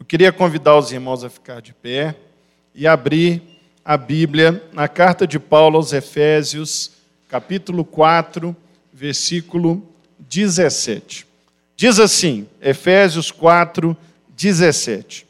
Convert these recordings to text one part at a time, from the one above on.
Eu queria convidar os irmãos a ficar de pé e abrir a Bíblia na carta de Paulo aos Efésios, capítulo 4, versículo 17. Diz assim, Efésios 4, 17.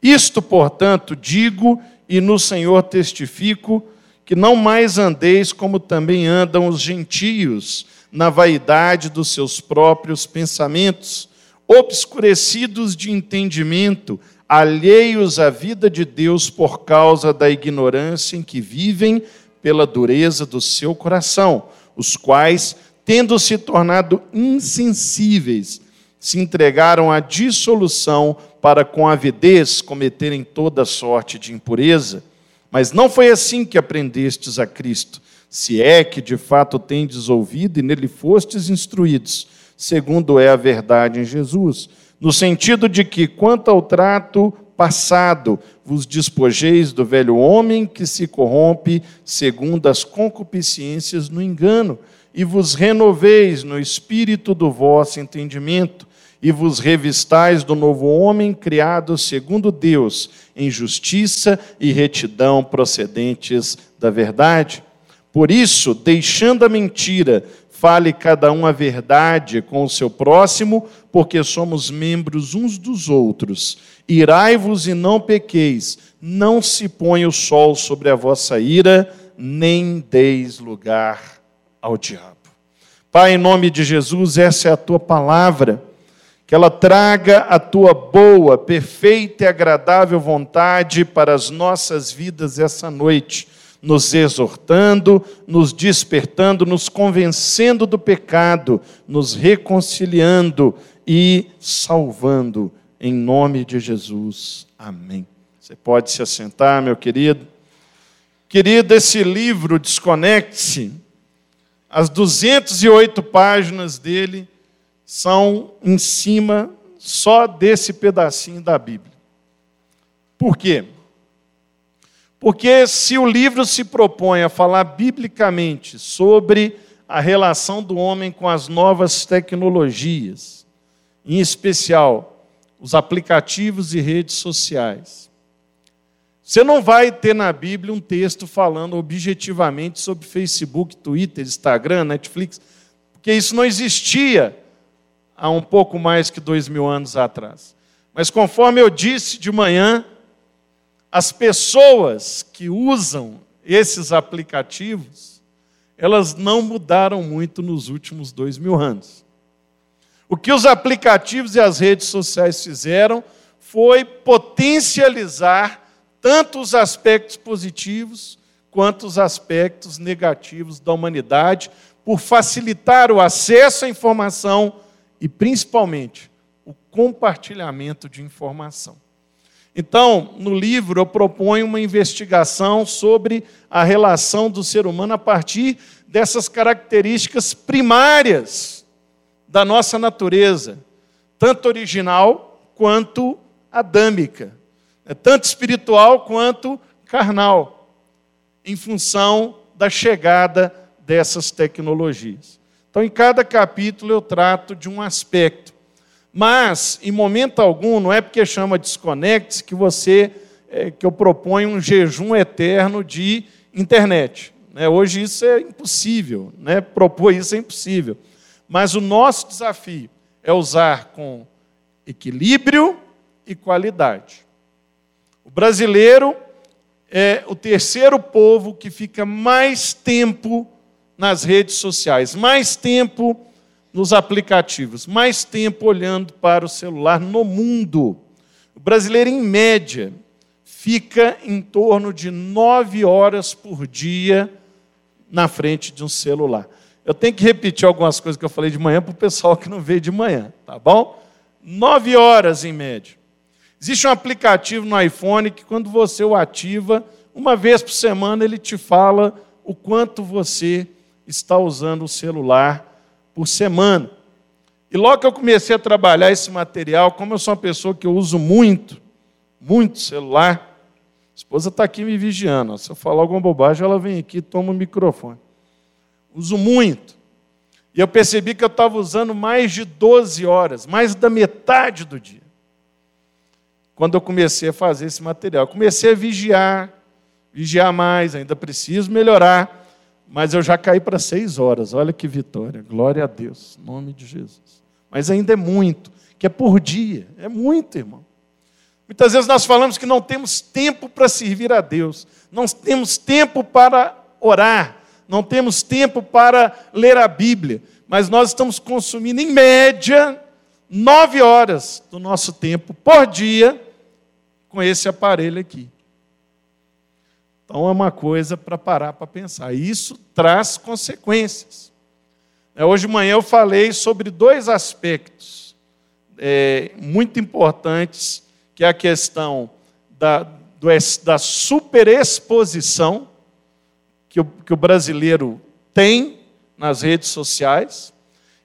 Isto, portanto, digo e no Senhor testifico que não mais andeis como também andam os gentios, na vaidade dos seus próprios pensamentos, obscurecidos de entendimento, alheios à vida de Deus por causa da ignorância em que vivem pela dureza do seu coração, os quais, tendo se tornado insensíveis, se entregaram à dissolução para com avidez cometerem toda sorte de impureza. Mas não foi assim que aprendestes a Cristo, se é que de fato tendes ouvido e nele fostes instruídos, segundo é a verdade em Jesus, no sentido de que, quanto ao trato passado, vos despojeis do velho homem que se corrompe segundo as concupiscências no engano, e vos renoveis no espírito do vosso entendimento e vos revistais do novo homem criado segundo Deus, em justiça e retidão procedentes da verdade. Por isso, deixando a mentira, fale cada um a verdade com o seu próximo, porque somos membros uns dos outros. Irai-vos e não pequeis, não se ponha o sol sobre a vossa ira, nem deis lugar ao diabo. Pai, em nome de Jesus, essa é a tua palavra que ela traga a tua boa, perfeita e agradável vontade para as nossas vidas essa noite, nos exortando, nos despertando, nos convencendo do pecado, nos reconciliando e salvando, em nome de Jesus. Amém. Você pode se assentar, meu querido. Querido, esse livro, Desconecte-se, as 208 páginas dele são em cima só desse pedacinho da Bíblia. Por quê? Porque se o livro se propõe a falar biblicamente sobre a relação do homem com as novas tecnologias, em especial os aplicativos e redes sociais, você não vai ter na Bíblia um texto falando objetivamente sobre Facebook, Twitter, Instagram, Netflix, porque isso não existia há um pouco mais que dois mil anos atrás. Mas conforme eu disse de manhã, as pessoas que usam esses aplicativos, elas não mudaram muito nos últimos dois mil anos. O que os aplicativos e as redes sociais fizeram foi potencializar tanto os aspectos positivos quanto os aspectos negativos da humanidade, por facilitar o acesso à informação e, principalmente, o compartilhamento de informação. Então, no livro, eu proponho uma investigação sobre a relação do ser humano a partir dessas características primárias da nossa natureza, tanto original quanto adâmica, né? tanto espiritual quanto carnal, em função da chegada dessas tecnologias. Então, em cada capítulo eu trato de um aspecto. Mas, em momento algum, não é porque chama desconecte que você é, que eu proponho um jejum eterno de internet. Né? Hoje isso é impossível, né? propor isso é impossível. Mas o nosso desafio é usar com equilíbrio e qualidade. O brasileiro é o terceiro povo que fica mais tempo nas redes sociais, mais tempo nos aplicativos, mais tempo olhando para o celular no mundo. O brasileiro, em média, fica em torno de nove horas por dia na frente de um celular. Eu tenho que repetir algumas coisas que eu falei de manhã para o pessoal que não veio de manhã, tá bom? Nove horas em média. Existe um aplicativo no iPhone que, quando você o ativa, uma vez por semana ele te fala o quanto você está usando o celular por semana. E logo que eu comecei a trabalhar esse material, como eu sou uma pessoa que eu uso muito, muito celular, a esposa está aqui me vigiando. Se eu falar alguma bobagem, ela vem aqui e toma o microfone. Uso muito. E eu percebi que eu estava usando mais de 12 horas, mais da metade do dia. quando eu comecei a fazer esse material. comecei a vigiar, vigiar mais, ainda preciso melhorar, mas eu já caí para seis horas. Olha que vitória, glória a Deus, em nome de Jesus. Mas ainda é muito, que é por dia, é muito, irmão. Muitas vezes nós falamos que não temos tempo para servir a Deus, não temos tempo para orar, não temos tempo para ler a Bíblia, mas nós estamos consumindo, em média, nove horas do nosso tempo por dia com esse aparelho aqui. Então é uma coisa para parar para pensar. Isso traz consequências. É, hoje de manhã eu falei sobre dois aspectos é, muito importantes, que é a questão da, do, da superexposição que o, que o brasileiro tem nas redes sociais,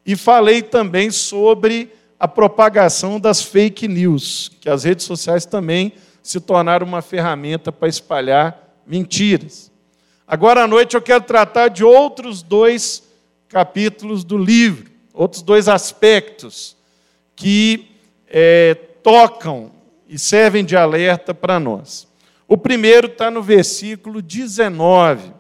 e falei também sobre a propagação das fake news, que as redes sociais também se tornaram uma ferramenta para espalhar mentiras. Agora à noite eu quero tratar de outros dois capítulos do livro, outros dois aspectos que é, tocam e servem de alerta para nós. O primeiro está no versículo 19,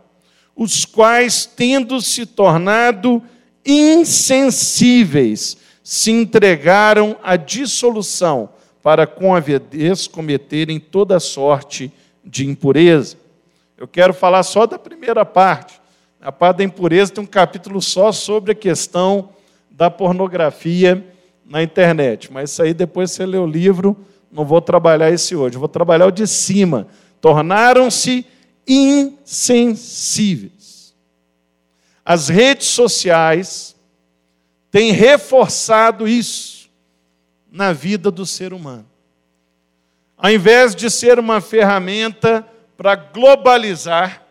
os quais, tendo se tornado insensíveis, se entregaram à dissolução, para com a vez cometerem toda sorte de impureza. Eu quero falar só da primeira parte. A parte da impureza tem um capítulo só sobre a questão da pornografia na internet. Mas isso aí depois você lê o livro, não vou trabalhar esse hoje. Vou trabalhar o de cima. Tornaram-se insensíveis. As redes sociais tem reforçado isso na vida do ser humano. Ao invés de ser uma ferramenta para globalizar,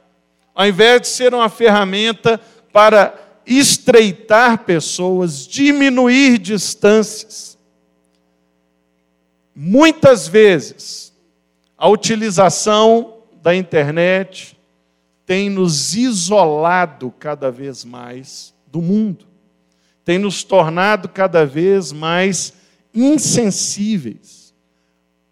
ao invés de ser uma ferramenta para estreitar pessoas, diminuir distâncias, muitas vezes a utilização da internet tem nos isolado cada vez mais do mundo tem nos tornado cada vez mais insensíveis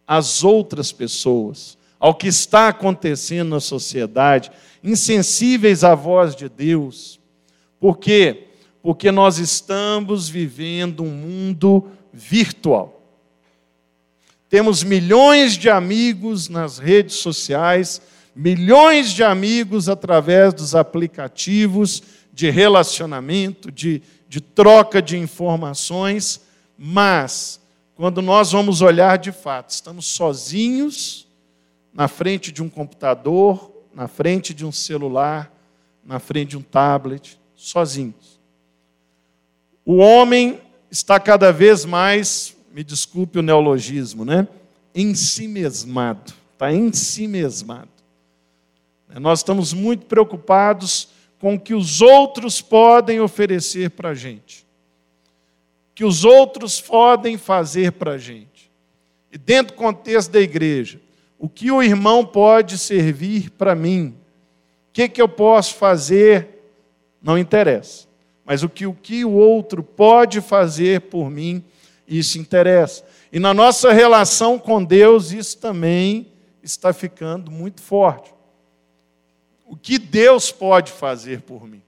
às outras pessoas, ao que está acontecendo na sociedade, insensíveis à voz de Deus. Por quê? Porque nós estamos vivendo um mundo virtual. Temos milhões de amigos nas redes sociais, milhões de amigos através dos aplicativos de relacionamento, de de troca de informações, mas quando nós vamos olhar de fato, estamos sozinhos na frente de um computador, na frente de um celular, na frente de um tablet, sozinhos. O homem está cada vez mais, me desculpe o neologismo, né? Em si mesmado, está em si mesmado. Nós estamos muito preocupados com o que os outros podem oferecer para a gente, que os outros podem fazer para a gente. E dentro do contexto da igreja, o que o irmão pode servir para mim? O que, que eu posso fazer? Não interessa. Mas o que, o que o outro pode fazer por mim, isso interessa. E na nossa relação com Deus, isso também está ficando muito forte o que Deus pode fazer por mim.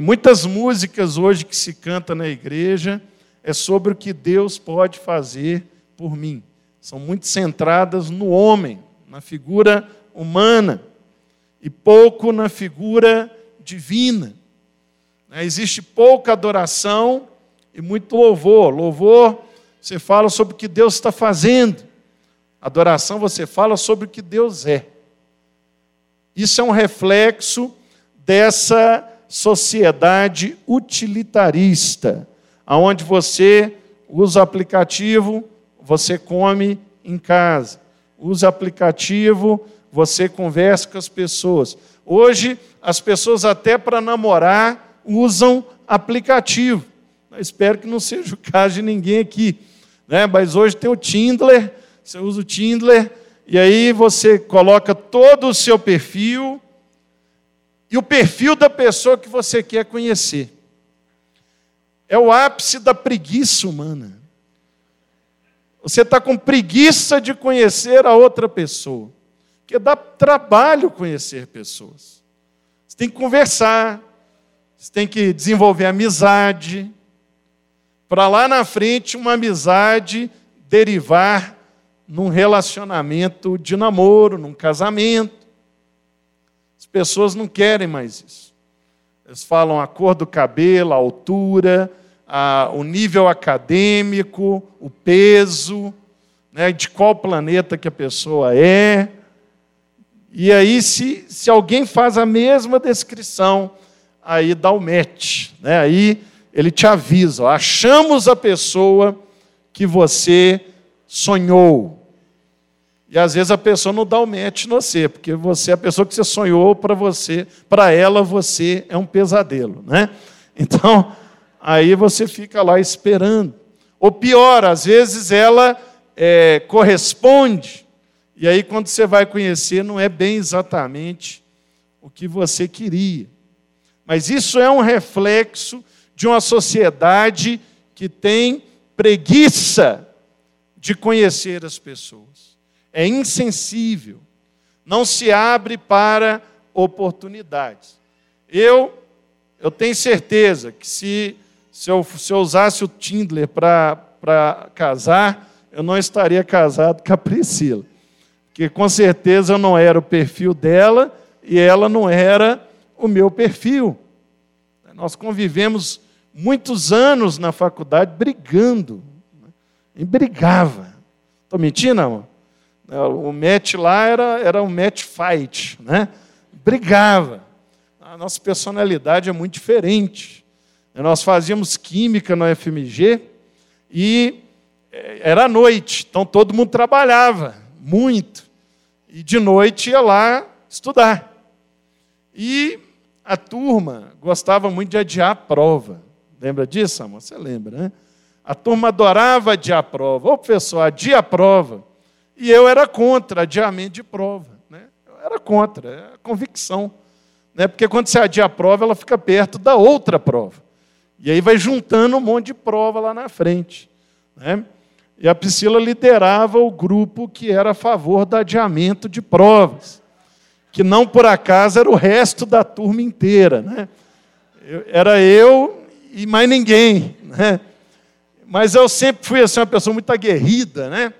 Muitas músicas hoje que se canta na igreja é sobre o que Deus pode fazer por mim. São muito centradas no homem, na figura humana, e pouco na figura divina. Existe pouca adoração e muito louvor. Louvor, você fala sobre o que Deus está fazendo. Adoração, você fala sobre o que Deus é. Isso é um reflexo dessa sociedade utilitarista, aonde você usa aplicativo, você come em casa. Usa aplicativo, você conversa com as pessoas. Hoje, as pessoas até para namorar usam aplicativo. Eu espero que não seja o caso de ninguém aqui. Né? Mas hoje tem o Tinder, você usa o Tinder e aí você coloca todo o seu perfil e o perfil da pessoa que você quer conhecer. É o ápice da preguiça humana. Você está com preguiça de conhecer a outra pessoa. Porque dá trabalho conhecer pessoas. Você tem que conversar, você tem que desenvolver amizade, para lá na frente uma amizade derivar num relacionamento de namoro, num casamento. As pessoas não querem mais isso. Eles falam a cor do cabelo, a altura, a, o nível acadêmico, o peso, né, de qual planeta que a pessoa é. E aí, se, se alguém faz a mesma descrição, aí dá o match. Né? Aí ele te avisa: ó, achamos a pessoa que você sonhou. E às vezes a pessoa não dá o match no você, porque você, a pessoa que você sonhou para você, para ela você é um pesadelo, né? Então, aí você fica lá esperando. Ou pior, às vezes ela é, corresponde, e aí quando você vai conhecer, não é bem exatamente o que você queria. Mas isso é um reflexo de uma sociedade que tem preguiça de conhecer as pessoas. É insensível, não se abre para oportunidades. Eu, eu tenho certeza que se, se, eu, se eu usasse o Tinder para casar, eu não estaria casado com a Priscila. Porque com certeza eu não era o perfil dela e ela não era o meu perfil. Nós convivemos muitos anos na faculdade brigando. Né? E brigava. Estou mentindo, não? O match lá era, era um match fight. Né? Brigava. A nossa personalidade é muito diferente. Nós fazíamos química no FMG e é, era noite, então todo mundo trabalhava muito. E de noite ia lá estudar. E a turma gostava muito de adiar a prova. Lembra disso, amor? Você lembra, né? A turma adorava adiar a prova. Ô, professor, adia a prova. E eu era contra adiamento de prova. Né? Eu era contra, é a convicção. Né? Porque quando você adia a prova, ela fica perto da outra prova. E aí vai juntando um monte de prova lá na frente. Né? E a Priscila liderava o grupo que era a favor do adiamento de provas que não por acaso era o resto da turma inteira. Né? Eu, era eu e mais ninguém. Né? Mas eu sempre fui assim, uma pessoa muito aguerrida. Né?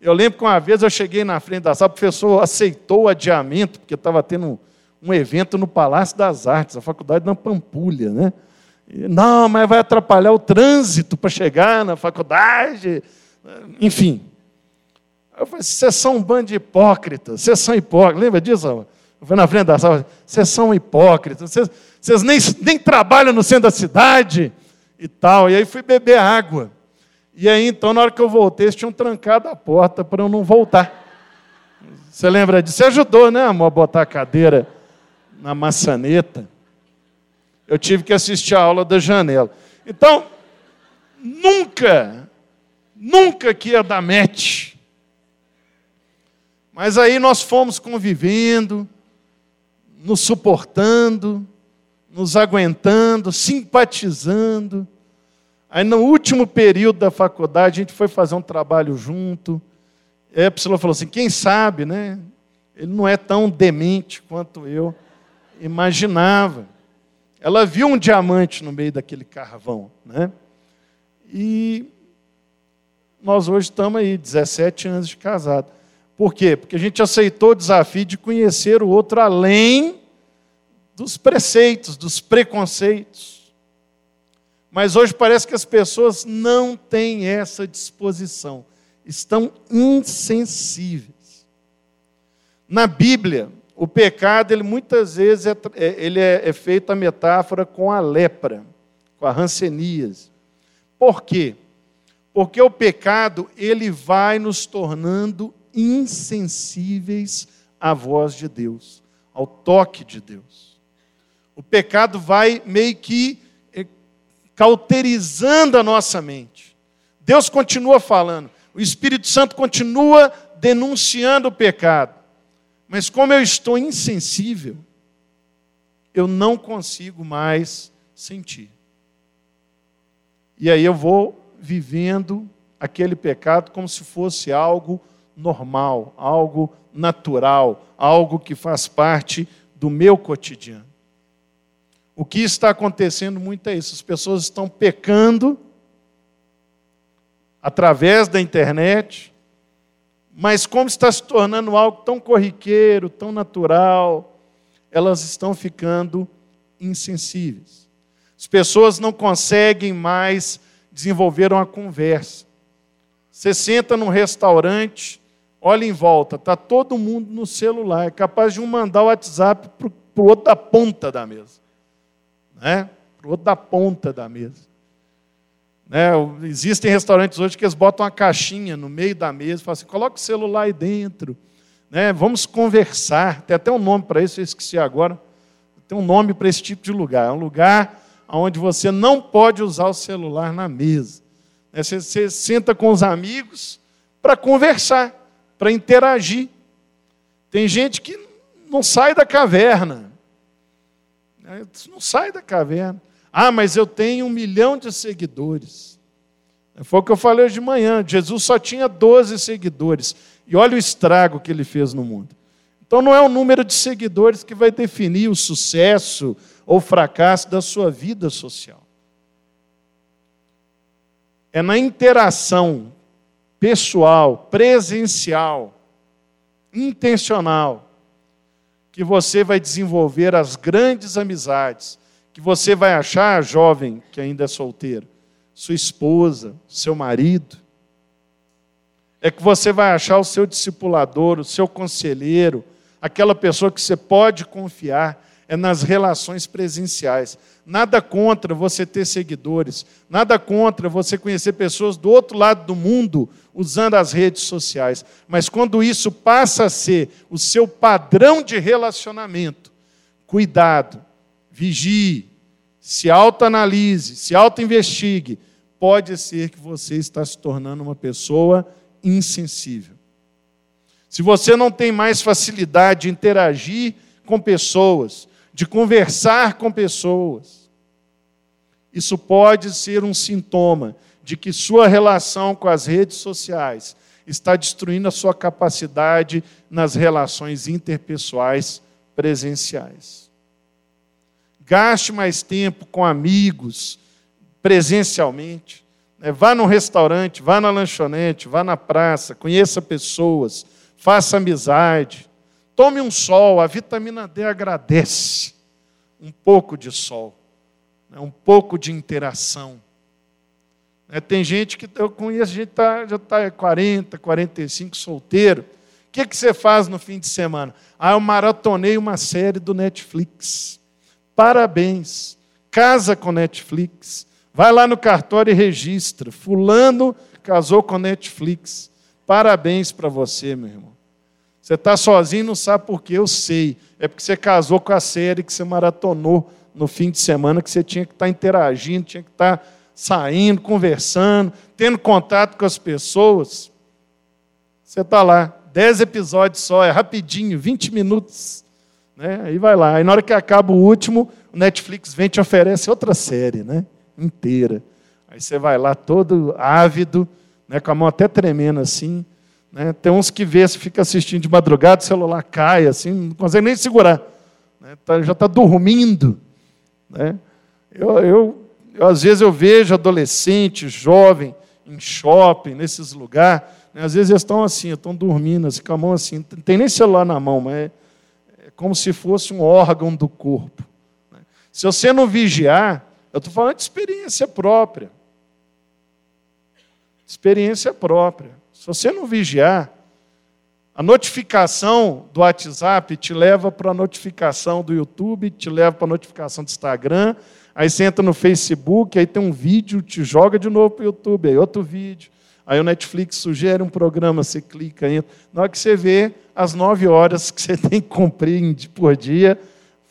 Eu lembro que uma vez eu cheguei na frente da sala, o professor aceitou o adiamento, porque estava tendo um, evento no Palácio das Artes, a faculdade na Pampulha. Né? Não, mas vai atrapalhar o trânsito para chegar na faculdade. Enfim. Eu falei, vocês são um bando de hipócritas, vocês são hipócritas. Lembra disso? Foi na frente da sala, vocês são hipócritas, vocês, vocês nem, nem trabalham no centro da cidade e tal. E aí fui beber água. E aí, então, na hora que eu voltei, eles tinham trancado a porta para eu não voltar. Você lembra disso? Você ajudou, né, amor, a botar a cadeira na maçaneta. Eu tive que assistir a aula da janela. Então, nunca, nunca que ia dar match. Mas aí nós fomos convivendo, nos suportando, nos aguentando, simpatizando. Aí, no último período da faculdade, a gente foi fazer um trabalho junto. E a Priscila falou assim: quem sabe, né? Ele não é tão demente quanto eu imaginava. Ela viu um diamante no meio daquele carvão, né? E nós hoje estamos aí, 17 anos de casado. Por quê? Porque a gente aceitou o desafio de conhecer o outro além dos preceitos, dos preconceitos. Mas hoje parece que as pessoas não têm essa disposição, estão insensíveis. Na Bíblia, o pecado, ele muitas vezes é, é ele é, é feito a metáfora com a lepra, com a ranceníase. Por quê? Porque o pecado, ele vai nos tornando insensíveis à voz de Deus, ao toque de Deus. O pecado vai meio que eh, cauterizando a nossa mente. Deus continua falando, o Espírito Santo continua denunciando o pecado. Mas como eu estou insensível, eu não consigo mais sentir. E aí eu vou vivendo aquele pecado como se fosse algo normal, algo natural, algo que faz parte do meu cotidiano. O que está acontecendo muito é isso: as pessoas estão pecando através da internet, mas como está se tornando algo tão corriqueiro, tão natural, elas estão ficando insensíveis. As pessoas não conseguem mais desenvolver uma conversa. Você senta num restaurante, olha em volta, está todo mundo no celular, é capaz de um mandar o WhatsApp para o outro da ponta da mesa. Né? Para o outro da ponta da mesa. Né? Existem restaurantes hoje que eles botam uma caixinha no meio da mesa e falam assim: coloca o celular aí dentro. Né? Vamos conversar. Tem até um nome para isso, eu esqueci agora. Tem um nome para esse tipo de lugar. É um lugar onde você não pode usar o celular na mesa. Né? Você, você senta com os amigos para conversar, para interagir. Tem gente que não sai da caverna. Né? Não sai da caverna. Ah, mas eu tenho um milhão de seguidores. Foi o que eu falei hoje de manhã. Jesus só tinha 12 seguidores. E olha o estrago que ele fez no mundo. Então não é o número de seguidores que vai definir o sucesso ou fracasso da sua vida social. É na interação pessoal, presencial, intencional, que você vai desenvolver as grandes amizades, que você vai achar, jovem que ainda é solteiro, sua esposa, seu marido. É que você vai achar o seu discipulador, o seu conselheiro, aquela pessoa que você pode confiar é nas relações presenciais. Nada contra você ter seguidores, nada contra você conhecer pessoas do outro lado do mundo usando as redes sociais. Mas quando isso passa a ser o seu padrão de relacionamento, cuidado, vigie, se autoanalise, se autoinvestigue. Pode ser que você está se tornando uma pessoa insensível. Se você não tem mais facilidade de interagir com pessoas, de conversar com pessoas, isso pode ser um sintoma de que sua relação com as redes sociais está destruindo a sua capacidade nas relações interpessoais presenciais. Gaste mais tempo com amigos presencialmente. Né? Vá no restaurante, vá na lanchonete, vá na praça, conheça pessoas, faça amizade, tome um sol, a vitamina D agradece um pouco de sol, né? um pouco de interação. Né? Tem gente que eu conheço, gente tá, já está 40, 45 solteiro. O que, que você faz no fim de semana? Ah, eu maratonei uma série do Netflix. Parabéns. Casa com Netflix. Vai lá no cartório e registra. Fulano casou com Netflix. Parabéns para você, meu irmão. Você está sozinho não sabe por quê, eu sei. É porque você casou com a série que você maratonou no fim de semana, que você tinha que estar tá interagindo, tinha que estar tá saindo, conversando, tendo contato com as pessoas. Você está lá, dez episódios só, é rapidinho, 20 minutos. Né? Aí vai lá. Aí na hora que acaba o último, o Netflix vem e te oferece outra série, né? Inteira. Aí você vai lá todo ávido, né, com a mão até tremendo assim. Né? Tem uns que vê, se fica assistindo de madrugada, o celular cai, assim, não consegue nem segurar. Né? Tá, já está dormindo. Né? Eu, eu, eu, às vezes eu vejo adolescente, jovem, em shopping, nesses lugares, né? às vezes eles estão assim, estão dormindo, assim, com a mão assim, não tem nem celular na mão, mas como se fosse um órgão do corpo. Né? Se você não vigiar, eu estou falando de experiência própria experiência própria. Se você não vigiar, a notificação do WhatsApp te leva para a notificação do YouTube, te leva para a notificação do Instagram, aí você entra no Facebook, aí tem um vídeo, te joga de novo para o YouTube, aí outro vídeo. Aí o Netflix sugere um programa, você clica, entra. Na hora que você vê, as nove horas que você tem que cumprir por dia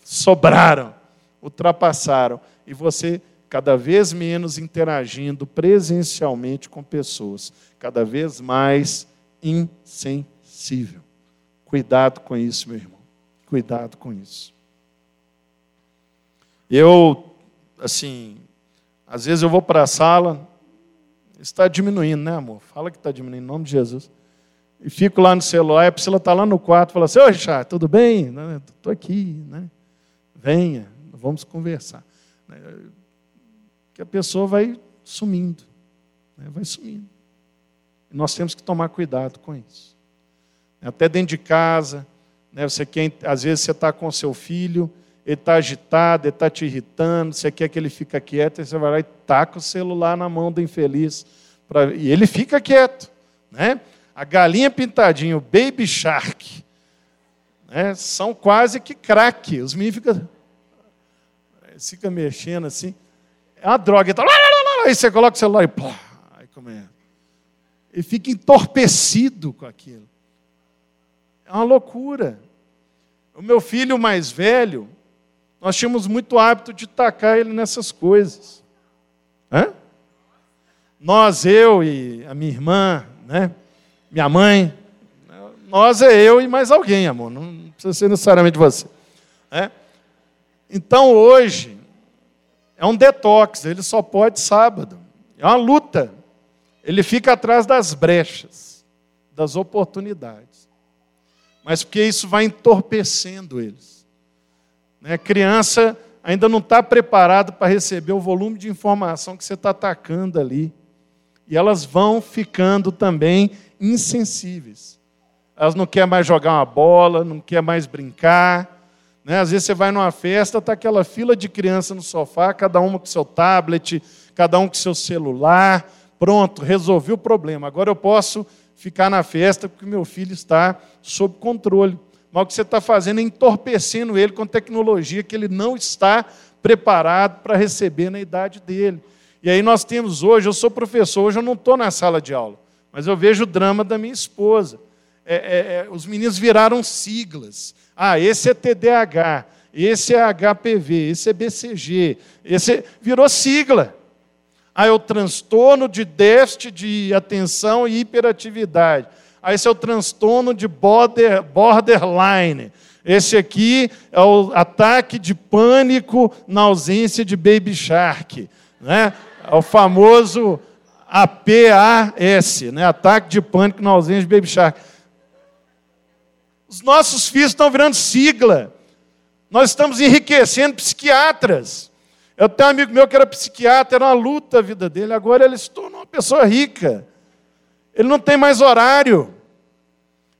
sobraram, ultrapassaram. E você cada vez menos interagindo presencialmente com pessoas, cada vez mais insensível. Cuidado com isso, meu irmão. Cuidado com isso. Eu, assim, às vezes eu vou para a sala, Está diminuindo, né, amor? Fala que está diminuindo, em nome de Jesus. E fico lá no celular, a Priscila está lá no quarto, fala assim, ô Richard, tudo bem? Estou aqui, né? Venha, vamos conversar. Que a pessoa vai sumindo, né? vai sumindo. E nós temos que tomar cuidado com isso. Até dentro de casa, né? você quer, às vezes você está com seu filho, ele está agitado, ele está te irritando, você quer que ele fique quieto, aí você vai lá e taca o celular na mão do infeliz. Pra... E ele fica quieto. Né? A galinha pintadinha, o baby shark, né? são quase que crack. Os meninos ficam fica mexendo assim. É uma droga. Então, aí você coloca o celular e plá, aí começa. E fica entorpecido com aquilo. É uma loucura. O meu filho mais velho, nós tínhamos muito hábito de tacar ele nessas coisas. Hã? Nós, eu e a minha irmã, né? minha mãe, nós é eu e mais alguém, amor, não precisa ser necessariamente você. É? Então hoje é um detox, ele só pode sábado. É uma luta. Ele fica atrás das brechas, das oportunidades. Mas porque isso vai entorpecendo eles. Né? Criança ainda não está preparada para receber o volume de informação que você está atacando ali. E elas vão ficando também insensíveis. Elas não querem mais jogar uma bola, não querem mais brincar, né? Às vezes você vai numa festa, está aquela fila de criança no sofá, cada uma com seu tablet, cada um com seu celular. Pronto, resolvi o problema. Agora eu posso ficar na festa porque meu filho está sob controle. Mas o que você está fazendo é entorpecendo ele com tecnologia que ele não está preparado para receber na idade dele. E aí nós temos hoje, eu sou professor, hoje eu não estou na sala de aula, mas eu vejo o drama da minha esposa. É, é, é, os meninos viraram siglas. Ah, esse é TDAH, esse é HPV, esse é BCG, esse virou sigla. Ah, é o transtorno de déficit de atenção e hiperatividade. Ah, esse é o transtorno de border, borderline. Esse aqui é o ataque de pânico na ausência de Baby Shark. Né? É o famoso APAS, né? ataque de pânico na ausência de Baby Shark. Os nossos filhos estão virando sigla. Nós estamos enriquecendo psiquiatras. Eu tenho um amigo meu que era psiquiatra, era uma luta a vida dele, agora ele se tornou uma pessoa rica. Ele não tem mais horário.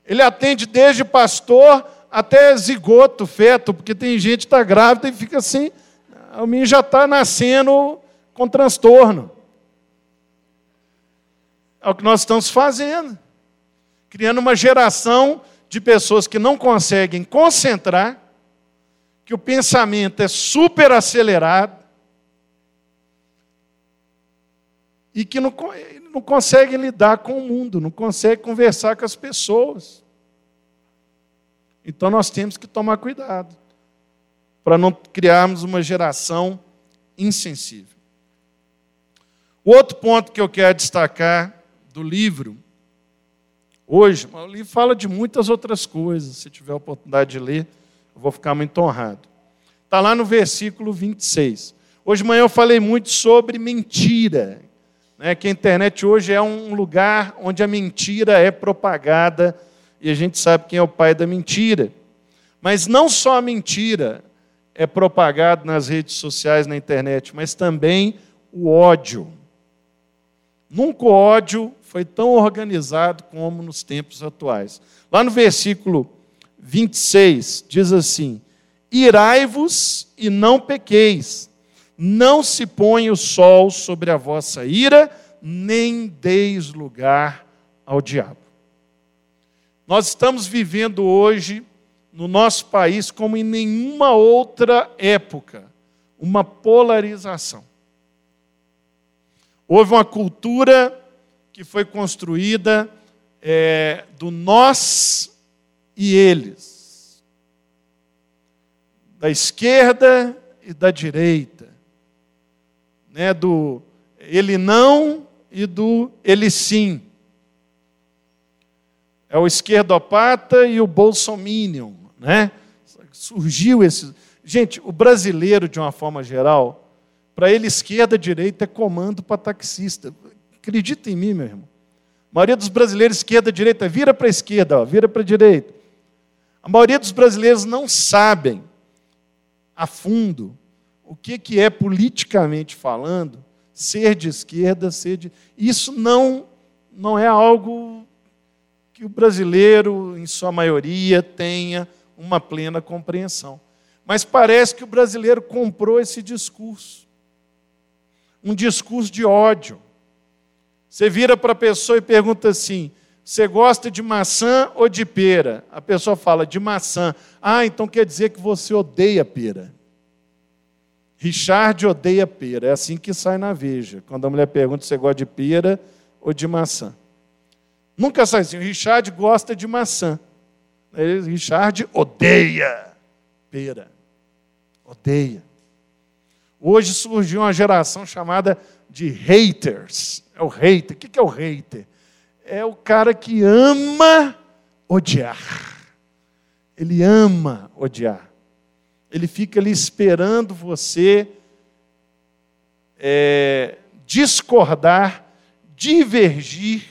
Ele atende desde pastor até zigoto, feto, porque tem gente que está grávida e fica assim, o menino já está nascendo com transtorno. É o que nós estamos fazendo. Criando uma geração de pessoas que não conseguem concentrar, que o pensamento é super acelerado e que não, não conseguem lidar com o mundo, não conseguem conversar com as pessoas. Então nós temos que tomar cuidado para não criarmos uma geração insensível. O outro ponto que eu quero destacar do livro hoje, o livro fala de muitas outras coisas. Se tiver a oportunidade de ler, eu vou ficar muito honrado. Está lá no versículo 26. Hoje de manhã eu falei muito sobre mentira. Né, que a internet hoje é um lugar onde a mentira é propagada e a gente sabe quem é o pai da mentira. Mas não só a mentira é propagada nas redes sociais, na internet, mas também o ódio. Nunca o ódio foi tão organizado como nos tempos atuais. Lá no versículo 26 diz assim: Irai-vos e não pequeis, não se põe o sol sobre a vossa ira, nem deis lugar ao diabo. Nós estamos vivendo hoje no nosso país como em nenhuma outra época, uma polarização. Houve uma cultura que foi construída é, do nós e eles, da esquerda e da direita, né, do ele não e do ele sim. É o esquerdopata e o bolsominion, né? Surgiu esse. Gente, o brasileiro, de uma forma geral, para ele esquerda, direita é comando para taxista Acredita em mim, meu irmão. A maioria dos brasileiros, esquerda, direita, vira para a esquerda, ó, vira para a direita. A maioria dos brasileiros não sabem a fundo o que, que é politicamente falando ser de esquerda, ser de. Isso não, não é algo que o brasileiro, em sua maioria, tenha uma plena compreensão. Mas parece que o brasileiro comprou esse discurso um discurso de ódio. Você vira para a pessoa e pergunta assim: você gosta de maçã ou de pera? A pessoa fala de maçã. Ah, então quer dizer que você odeia pera. Richard odeia pera. É assim que sai na Veja. Quando a mulher pergunta se gosta de pera ou de maçã. Nunca sai assim. O Richard gosta de maçã. Richard odeia pera. Odeia. Hoje surgiu uma geração chamada de haters. É o hater. O que é o hater? É o cara que ama odiar. Ele ama odiar. Ele fica ali esperando você é, discordar, divergir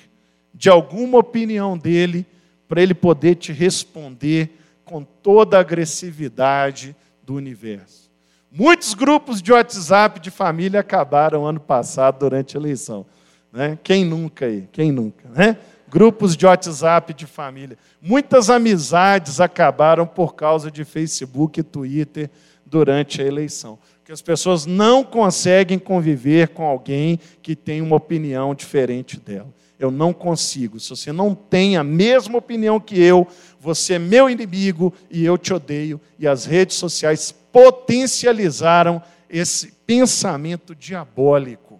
de alguma opinião dele, para ele poder te responder com toda a agressividade do universo. Muitos grupos de WhatsApp de família acabaram ano passado durante a eleição. Né? Quem nunca aí? Quem nunca? Né? Grupos de WhatsApp de família. Muitas amizades acabaram por causa de Facebook e Twitter durante a eleição. Porque as pessoas não conseguem conviver com alguém que tem uma opinião diferente dela. Eu não consigo. Se você não tem a mesma opinião que eu, você é meu inimigo e eu te odeio. E as redes sociais potencializaram esse pensamento diabólico.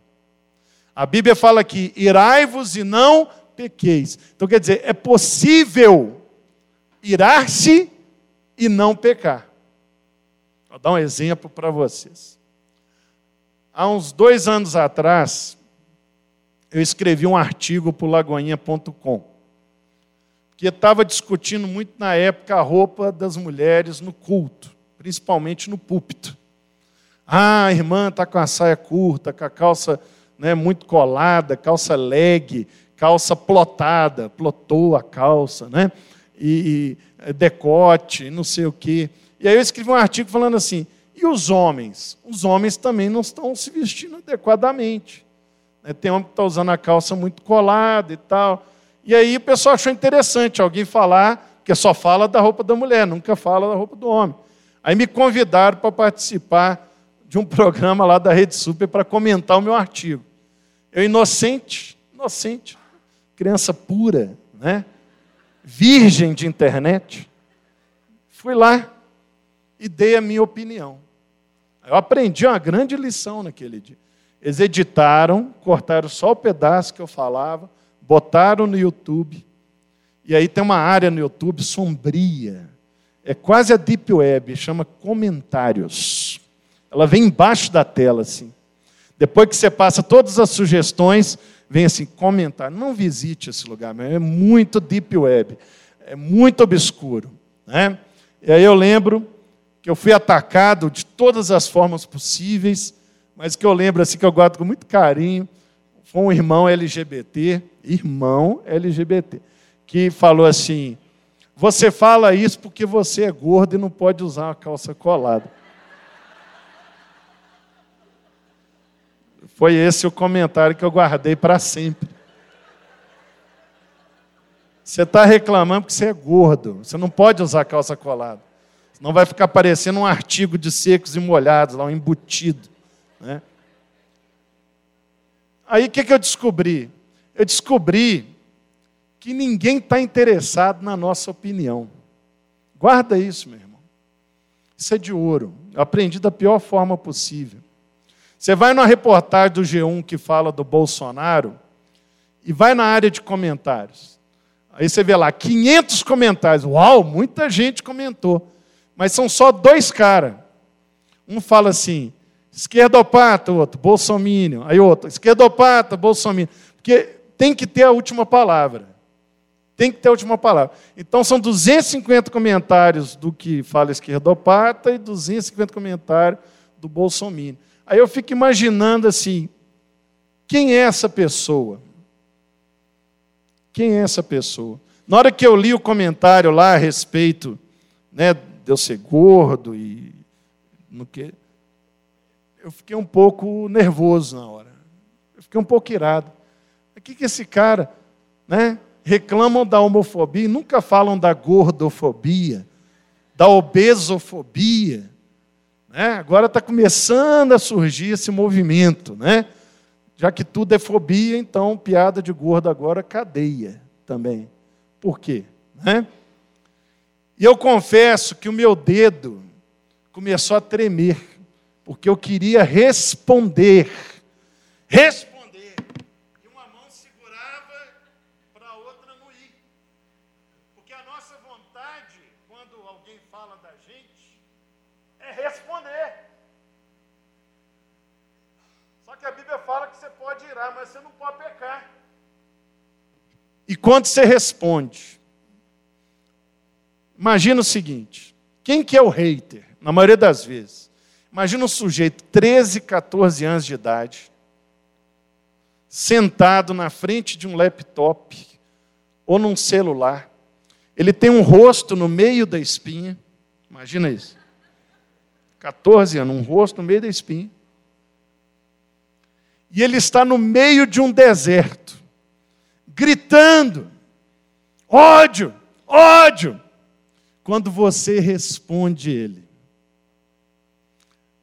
A Bíblia fala que irai-vos e não pequeis. Então quer dizer, é possível irar-se e não pecar. Vou dar um exemplo para vocês. Há uns dois anos atrás, eu escrevi um artigo para o Lagoinha.com, que estava discutindo muito na época a roupa das mulheres no culto principalmente no púlpito. Ah, a irmã está com a saia curta, com a calça né, muito colada, calça leg, calça plotada, plotou a calça, né? E, e decote, não sei o quê. E aí eu escrevi um artigo falando assim: e os homens? Os homens também não estão se vestindo adequadamente. Né? Tem homem que está usando a calça muito colada e tal. E aí o pessoal achou interessante alguém falar, que só fala da roupa da mulher, nunca fala da roupa do homem. Aí me convidaram para participar de um programa lá da Rede Super para comentar o meu artigo. Eu, inocente, inocente, criança pura, né? virgem de internet, fui lá e dei a minha opinião. Eu aprendi uma grande lição naquele dia. Eles editaram, cortaram só o pedaço que eu falava, botaram no YouTube. E aí tem uma área no YouTube sombria, é quase a Deep Web, chama comentários. Ela vem embaixo da tela, assim. Depois que você passa todas as sugestões, vem assim, comentário. Não visite esse lugar, é muito Deep Web, é muito obscuro. Né? E aí eu lembro que eu fui atacado de todas as formas possíveis, mas que eu lembro assim que eu guardo com muito carinho, foi um irmão LGBT, irmão LGBT, que falou assim: você fala isso porque você é gordo e não pode usar uma calça colada. Foi esse o comentário que eu guardei para sempre. Você está reclamando porque você é gordo. Você não pode usar calça colada. Senão vai ficar parecendo um artigo de secos e molhados, lá um embutido. Né? Aí o que, que eu descobri? Eu descobri que ninguém está interessado na nossa opinião. Guarda isso, meu irmão. Isso é de ouro. Eu aprendi da pior forma possível. Você vai numa reportagem do G1 que fala do Bolsonaro e vai na área de comentários. Aí você vê lá 500 comentários. Uau, muita gente comentou. Mas são só dois caras. Um fala assim: esquerdopata, outro, bolsomínio. Aí outro, esquerdopata, bolsomínio. Porque tem que ter a última palavra. Tem que ter a última palavra. Então, são 250 comentários do que fala esquerdopata e 250 comentários do Bolsonaro. Aí eu fico imaginando assim: quem é essa pessoa? Quem é essa pessoa? Na hora que eu li o comentário lá a respeito né, de eu ser gordo e no que, eu fiquei um pouco nervoso na hora. Eu fiquei um pouco irado. O que, que esse cara, né? Reclamam da homofobia e nunca falam da gordofobia, da obesofobia. Né? Agora está começando a surgir esse movimento, né? Já que tudo é fobia, então piada de gordo agora cadeia também. Por quê? Né? E eu confesso que o meu dedo começou a tremer, porque eu queria responder. Responder. E uma mão segurava para a outra não ir. Porque a nossa vontade, quando alguém fala da gente, é responder. Só que a Bíblia fala que você pode irar, mas você não pode pecar. E quando você responde, imagina o seguinte: quem que é o hater? Na maioria das vezes. Imagina um sujeito, 13, 14 anos de idade, sentado na frente de um laptop ou num celular. Ele tem um rosto no meio da espinha. Imagina isso. 14 anos, um rosto no meio da espinha. E ele está no meio de um deserto gritando: ódio, ódio. Quando você responde ele,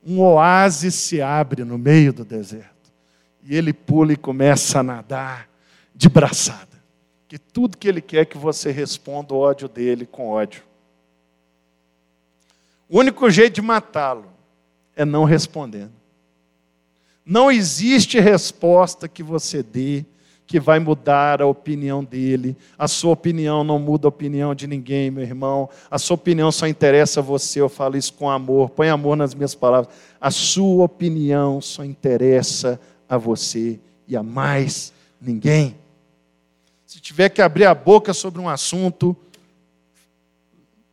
um oásis se abre no meio do deserto. E ele pula e começa a nadar de braçada. Que tudo que ele quer é que você responda o ódio dele com ódio. O único jeito de matá-lo é não respondendo. Não existe resposta que você dê que vai mudar a opinião dele. A sua opinião não muda a opinião de ninguém, meu irmão. A sua opinião só interessa a você. Eu falo isso com amor. Põe amor nas minhas palavras. A sua opinião só interessa a você e a mais ninguém. Se tiver que abrir a boca sobre um assunto,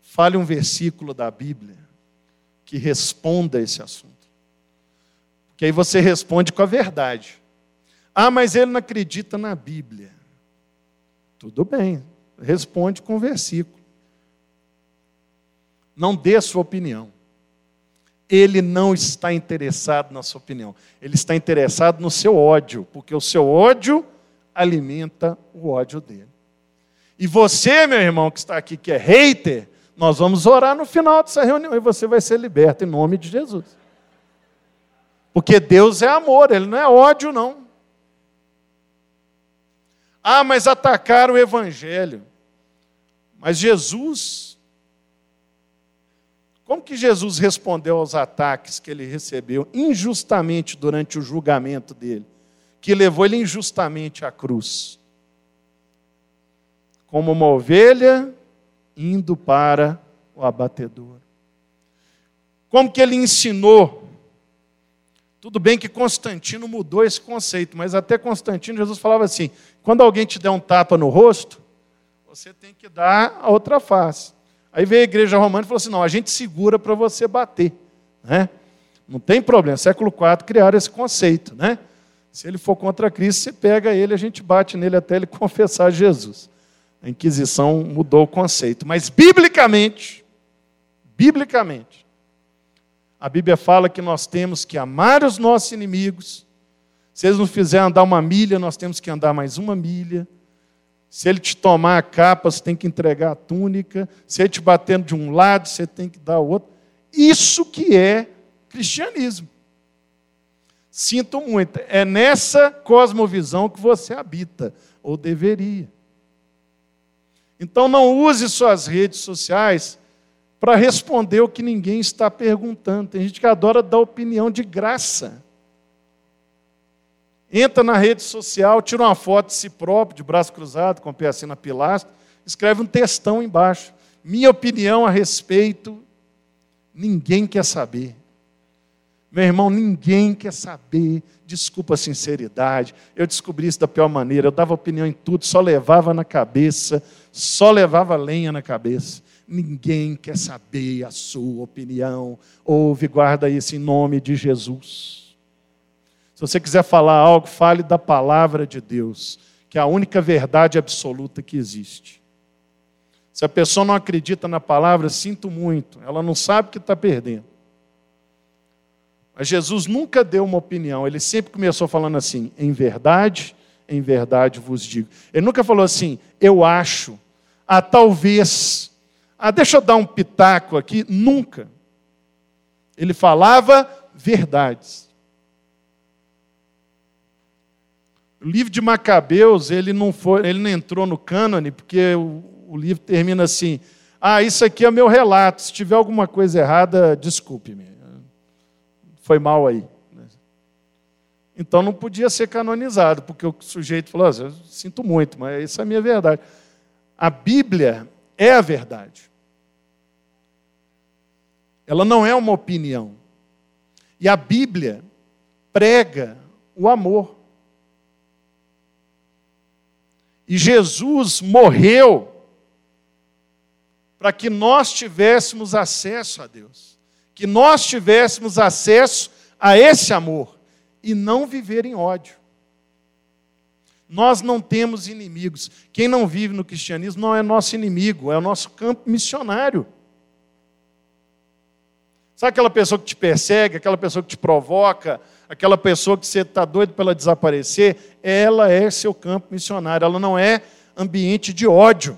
fale um versículo da Bíblia que responda esse assunto. Porque aí você responde com a verdade. Ah, mas ele não acredita na Bíblia. Tudo bem, responde com o versículo. Não dê a sua opinião. Ele não está interessado na sua opinião. Ele está interessado no seu ódio, porque o seu ódio alimenta o ódio dele. E você, meu irmão, que está aqui, que é hater, nós vamos orar no final dessa reunião e você vai ser liberto em nome de Jesus. Porque Deus é amor, Ele não é ódio, não. Ah, mas atacaram o Evangelho. Mas Jesus, como que Jesus respondeu aos ataques que ele recebeu injustamente durante o julgamento dele, que levou ele injustamente à cruz? Como uma ovelha indo para o abatedor. Como que ele ensinou tudo bem que Constantino mudou esse conceito, mas até Constantino, Jesus falava assim: quando alguém te der um tapa no rosto, você tem que dar a outra face. Aí veio a igreja romana e falou assim: não, a gente segura para você bater. Né? Não tem problema. Século IV criaram esse conceito. Né? Se ele for contra Cristo, você pega ele, a gente bate nele até ele confessar Jesus. A Inquisição mudou o conceito. Mas, biblicamente, biblicamente, a Bíblia fala que nós temos que amar os nossos inimigos. Se eles nos fizerem andar uma milha, nós temos que andar mais uma milha. Se ele te tomar a capa, você tem que entregar a túnica. Se ele te batendo de um lado, você tem que dar o outro. Isso que é cristianismo. Sinto muito. É nessa cosmovisão que você habita, ou deveria. Então não use suas redes sociais para responder o que ninguém está perguntando. Tem gente que adora dar opinião de graça. Entra na rede social, tira uma foto de si próprio, de braço cruzado, com o pé assim na pilastra, escreve um textão embaixo. Minha opinião a respeito, ninguém quer saber. Meu irmão, ninguém quer saber. Desculpa a sinceridade. Eu descobri isso da pior maneira. Eu dava opinião em tudo, só levava na cabeça, só levava lenha na cabeça. Ninguém quer saber a sua opinião. Ouve, guarda isso em nome de Jesus. Se você quiser falar algo, fale da palavra de Deus, que é a única verdade absoluta que existe. Se a pessoa não acredita na palavra, sinto muito, ela não sabe que está perdendo. Mas Jesus nunca deu uma opinião, ele sempre começou falando assim: em verdade, em verdade vos digo. Ele nunca falou assim, eu acho, ah, talvez, ah, deixa eu dar um pitaco aqui. Nunca. Ele falava verdades. O livro de Macabeus, ele não, foi, ele não entrou no cânone, porque o, o livro termina assim: ah, isso aqui é meu relato, se tiver alguma coisa errada, desculpe-me. Foi mal aí. Então não podia ser canonizado, porque o sujeito falou: oh, sinto muito, mas isso é a minha verdade. A Bíblia é a verdade. Ela não é uma opinião. E a Bíblia prega o amor. E Jesus morreu para que nós tivéssemos acesso a Deus, que nós tivéssemos acesso a esse amor e não viver em ódio. Nós não temos inimigos. Quem não vive no cristianismo não é nosso inimigo, é o nosso campo missionário. Sabe aquela pessoa que te persegue, aquela pessoa que te provoca, aquela pessoa que você está doido para ela desaparecer? Ela é seu campo missionário, ela não é ambiente de ódio.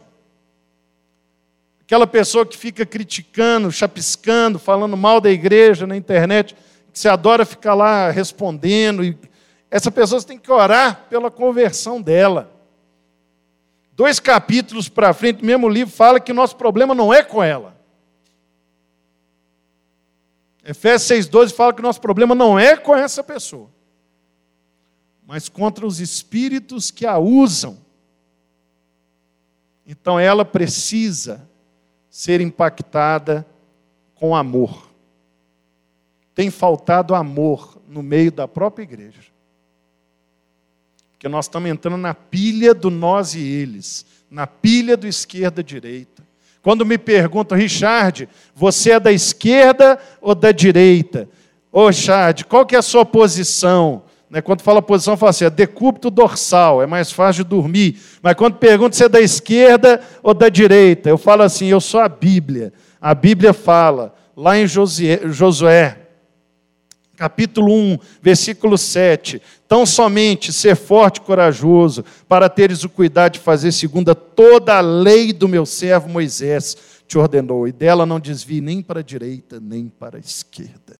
Aquela pessoa que fica criticando, chapiscando, falando mal da igreja na internet, que você adora ficar lá respondendo. E essa pessoa tem que orar pela conversão dela. Dois capítulos para frente, o mesmo livro fala que nosso problema não é com ela. Efésios 6,12 fala que nosso problema não é com essa pessoa, mas contra os espíritos que a usam. Então ela precisa ser impactada com amor. Tem faltado amor no meio da própria igreja. Porque nós estamos entrando na pilha do nós e eles, na pilha do esquerda-direita. Quando me perguntam, Richard, você é da esquerda ou da direita? Ô, Richard, qual que é a sua posição? Né, quando fala posição, fala assim, é decúbito dorsal, é mais fácil de dormir. Mas quando pergunto se é da esquerda ou da direita, eu falo assim, eu sou a Bíblia. A Bíblia fala, lá em Josué, capítulo 1, versículo 7. Tão somente ser forte e corajoso, para teres o cuidado de fazer segundo toda a lei do meu servo Moisés te ordenou, e dela não desvie nem para a direita, nem para a esquerda.